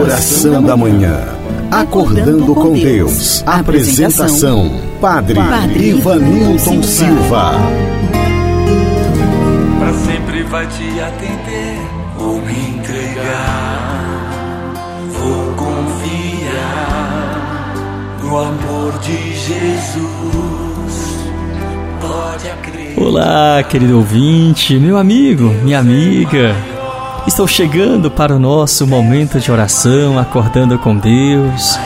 Oração da Manhã. Acordando com Deus. Apresentação: Padre, Padre Ivanilton Silva. Para sempre vai te atender. Vou me entregar. Vou confiar no amor de Jesus. Pode acreditar. Olá, querido ouvinte, meu amigo, minha amiga. Estou chegando para o nosso momento de oração, acordando com Deus.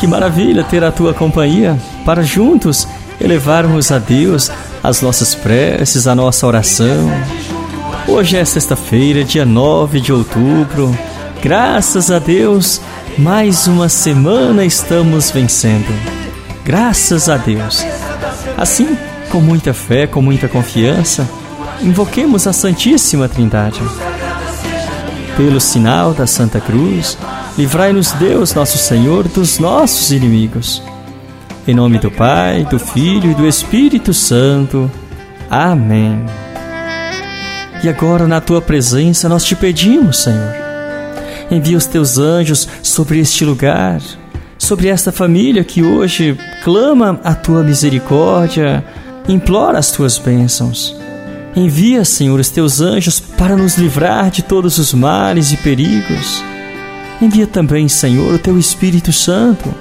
Que maravilha ter a tua companhia para juntos elevarmos a Deus as nossas preces, a nossa oração. Hoje é sexta-feira, dia 9 de outubro. Graças a Deus, mais uma semana estamos vencendo. Graças a Deus. Assim, com muita fé, com muita confiança, invoquemos a Santíssima Trindade pelo sinal da Santa Cruz, livrai-nos Deus nosso Senhor dos nossos inimigos. Em nome do Pai, do Filho e do Espírito Santo. Amém. E agora, na tua presença, nós te pedimos, Senhor, envia os teus anjos sobre este lugar, sobre esta família que hoje clama a tua misericórdia, implora as tuas bênçãos. Envia, Senhor, os teus anjos para nos livrar de todos os males e perigos. Envia também, Senhor, o teu Espírito Santo,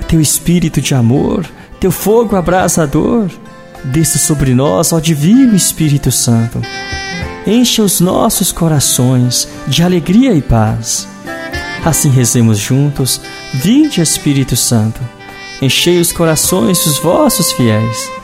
o teu Espírito de amor, teu fogo abrasador. Desça sobre nós, ó Divino Espírito Santo. Encha os nossos corações de alegria e paz. Assim rezemos juntos. Vinde, Espírito Santo. Enchei os corações dos vossos fiéis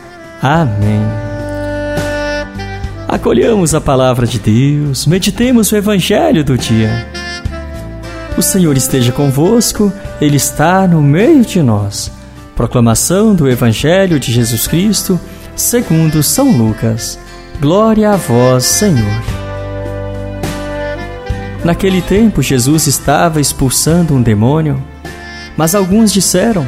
Amém. Acolhamos a palavra de Deus, meditemos o Evangelho do dia. O Senhor esteja convosco, Ele está no meio de nós. Proclamação do Evangelho de Jesus Cristo, segundo São Lucas. Glória a vós, Senhor. Naquele tempo, Jesus estava expulsando um demônio, mas alguns disseram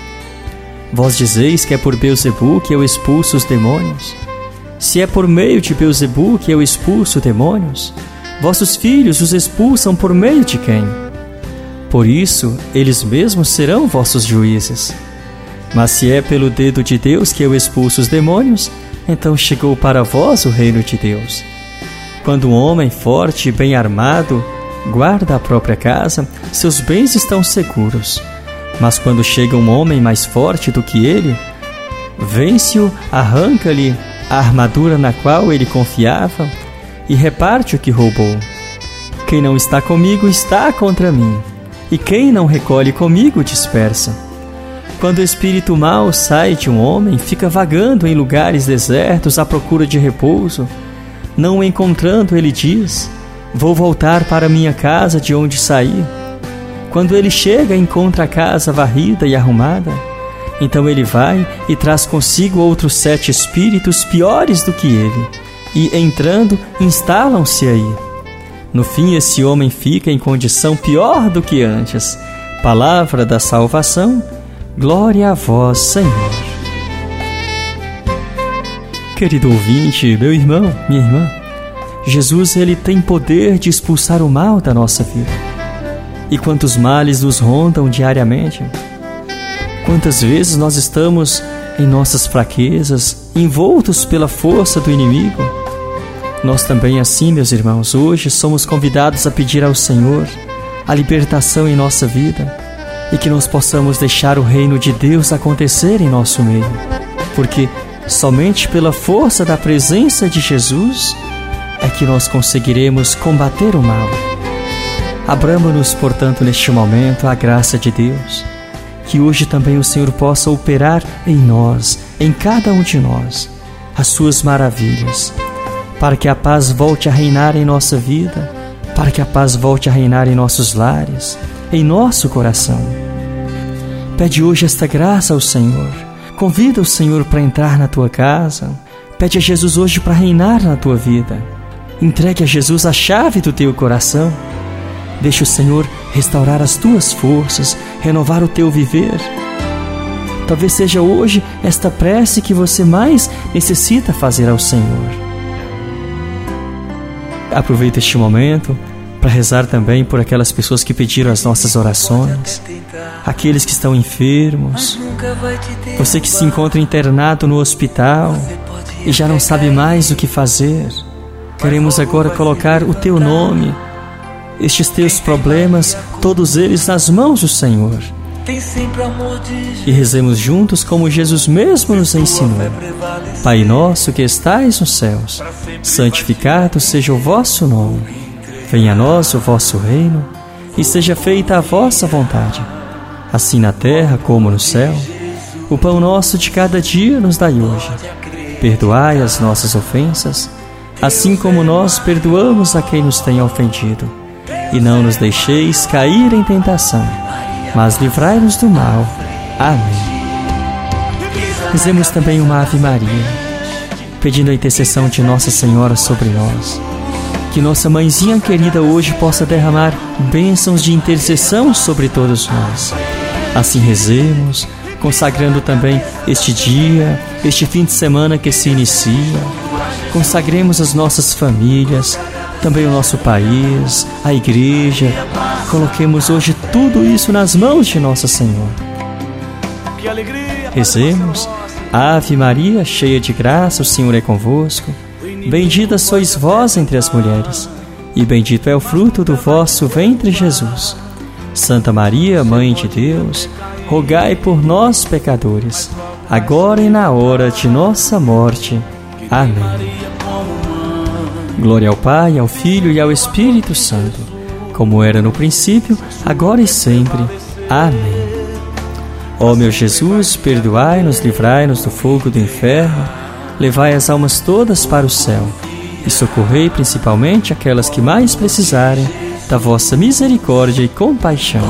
Vós dizeis que é por Beuzebu que eu expulso os demônios. Se é por meio de Beuzebu que eu expulso demônios, vossos filhos os expulsam por meio de quem? Por isso, eles mesmos serão vossos juízes. Mas se é pelo dedo de Deus que eu expulso os demônios, então chegou para vós o reino de Deus. Quando um homem forte e bem armado guarda a própria casa, seus bens estão seguros. Mas quando chega um homem mais forte do que ele, vence-o, arranca-lhe a armadura na qual ele confiava e reparte o que roubou. Quem não está comigo está contra mim, e quem não recolhe comigo dispersa. Quando o espírito mau sai de um homem, fica vagando em lugares desertos à procura de repouso. Não o encontrando, ele diz: Vou voltar para minha casa de onde saí. Quando ele chega, encontra a casa varrida e arrumada. Então ele vai e traz consigo outros sete espíritos piores do que ele, e entrando, instalam-se aí. No fim, esse homem fica em condição pior do que antes. Palavra da salvação, glória a vós, Senhor. Querido ouvinte, meu irmão, minha irmã, Jesus ele tem poder de expulsar o mal da nossa vida e quantos males nos rondam diariamente. Quantas vezes nós estamos em nossas fraquezas, envoltos pela força do inimigo. Nós também, assim, meus irmãos, hoje somos convidados a pedir ao Senhor a libertação em nossa vida, e que nós possamos deixar o reino de Deus acontecer em nosso meio, porque somente pela força da presença de Jesus é que nós conseguiremos combater o mal. Abramos-nos, portanto, neste momento a graça de Deus, que hoje também o Senhor possa operar em nós, em cada um de nós, as suas maravilhas, para que a paz volte a reinar em nossa vida, para que a paz volte a reinar em nossos lares, em nosso coração. Pede hoje esta graça ao Senhor. Convida o Senhor para entrar na tua casa. Pede a Jesus hoje para reinar na tua vida. Entregue a Jesus a chave do teu coração. Deixe o Senhor restaurar as tuas forças, renovar o teu viver. Talvez seja hoje esta prece que você mais necessita fazer ao Senhor. Aproveita este momento para rezar também por aquelas pessoas que pediram as nossas orações, aqueles que estão enfermos, você que se encontra internado no hospital e já não sabe mais o que fazer. Queremos agora colocar o teu nome, estes teus problemas, todos eles nas mãos do Senhor. E rezemos juntos como Jesus mesmo nos ensinou. Pai nosso que estais nos céus, santificado seja o vosso nome. Venha a nós o vosso reino e seja feita a vossa vontade, assim na terra como no céu. O pão nosso de cada dia nos dai hoje. Perdoai as nossas ofensas, assim como nós perdoamos a quem nos tem ofendido. E não nos deixeis cair em tentação, mas livrai-nos do mal. Amém. Fizemos também uma Ave Maria, pedindo a intercessão de Nossa Senhora sobre nós que nossa mãezinha querida hoje possa derramar bênçãos de intercessão sobre todos nós. Assim rezemos, consagrando também este dia, este fim de semana que se inicia. Consagremos as nossas famílias, também o nosso país, a igreja. Coloquemos hoje tudo isso nas mãos de Nossa Senhora. Rezemos. Ave Maria, cheia de graça, o Senhor é convosco. Bendita sois vós entre as mulheres, e bendito é o fruto do vosso ventre, Jesus. Santa Maria, Mãe de Deus, rogai por nós, pecadores, agora e na hora de nossa morte. Amém. Glória ao Pai, ao Filho e ao Espírito Santo, como era no princípio, agora e sempre. Amém. Ó meu Jesus, perdoai-nos, livrai-nos do fogo do inferno levai as almas todas para o céu e socorrei principalmente aquelas que mais precisarem da vossa misericórdia e compaixão.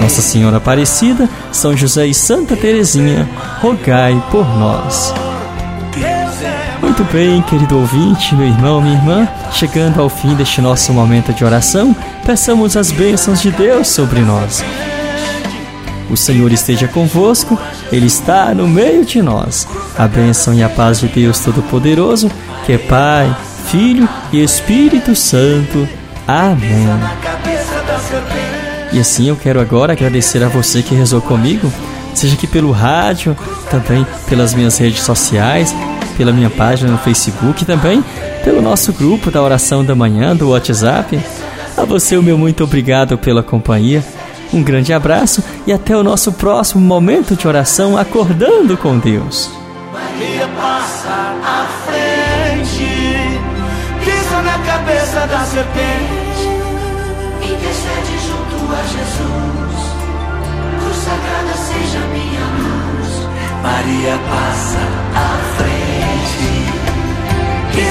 Nossa Senhora Aparecida, São José e Santa Teresinha, rogai por nós. Muito bem, querido ouvinte, meu irmão, minha irmã, chegando ao fim deste nosso momento de oração, peçamos as bênçãos de Deus sobre nós. O Senhor esteja convosco, Ele está no meio de nós. A bênção e a paz de Deus Todo-Poderoso, que é Pai, Filho e Espírito Santo. Amém. E assim eu quero agora agradecer a você que rezou comigo, seja aqui pelo rádio, também pelas minhas redes sociais, pela minha página no Facebook e também pelo nosso grupo da oração da manhã do WhatsApp. A você o meu muito obrigado pela companhia. Um grande abraço e até o nosso próximo momento de oração acordando com Deus. Maria passa à frente, pisa na cabeça da serpente, intercede junto a Jesus. Cruz sagrada seja minha luz. Maria passa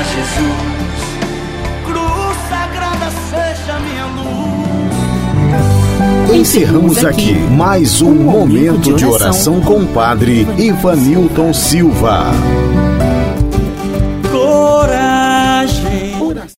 junto a Jesus. Encerramos aqui mais um momento de oração com o Padre Ivanilton Silva.